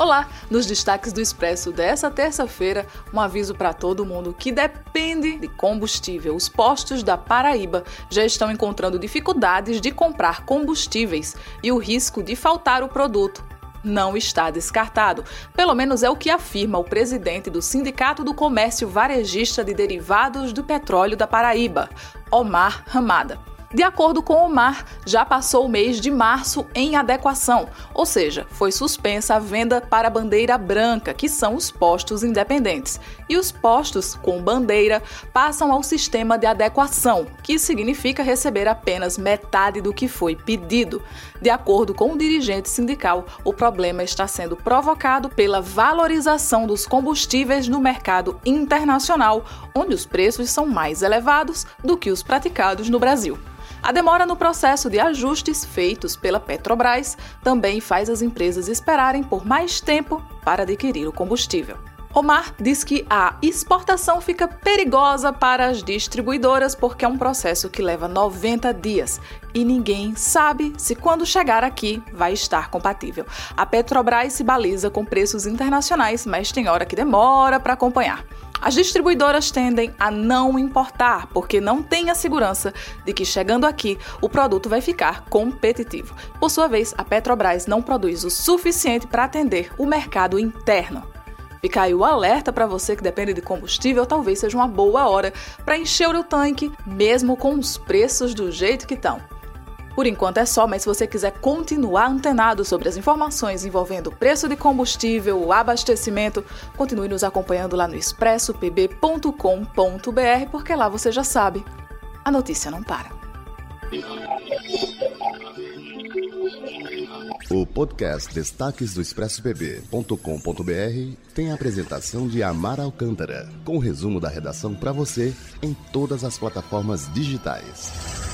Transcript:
Olá, nos destaques do Expresso dessa terça-feira, um aviso para todo mundo que depende de combustível. Os postos da Paraíba já estão encontrando dificuldades de comprar combustíveis e o risco de faltar o produto não está descartado. Pelo menos é o que afirma o presidente do Sindicato do Comércio Varejista de Derivados do Petróleo da Paraíba, Omar Ramada. De acordo com o Omar, já passou o mês de março em adequação, ou seja, foi suspensa a venda para bandeira branca, que são os postos independentes. E os postos com bandeira passam ao sistema de adequação, que significa receber apenas metade do que foi pedido. De acordo com o dirigente sindical, o problema está sendo provocado pela valorização dos combustíveis no mercado internacional, onde os preços são mais elevados do que os praticados no Brasil. A demora no processo de ajustes feitos pela Petrobras também faz as empresas esperarem por mais tempo para adquirir o combustível. Omar diz que a exportação fica perigosa para as distribuidoras porque é um processo que leva 90 dias e ninguém sabe se quando chegar aqui vai estar compatível. A Petrobras se baliza com preços internacionais, mas tem hora que demora para acompanhar. As distribuidoras tendem a não importar, porque não têm a segurança de que chegando aqui o produto vai ficar competitivo. Por sua vez, a Petrobras não produz o suficiente para atender o mercado interno. Fica aí o alerta para você que depende de combustível, talvez seja uma boa hora para encher o tanque, mesmo com os preços do jeito que estão. Por enquanto é só, mas se você quiser continuar antenado sobre as informações envolvendo o preço de combustível, o abastecimento, continue nos acompanhando lá no expressopb.com.br, porque lá você já sabe, a notícia não para. O podcast Destaques do ExpressoPB.com.br tem a apresentação de Amar Alcântara, com o resumo da redação para você em todas as plataformas digitais.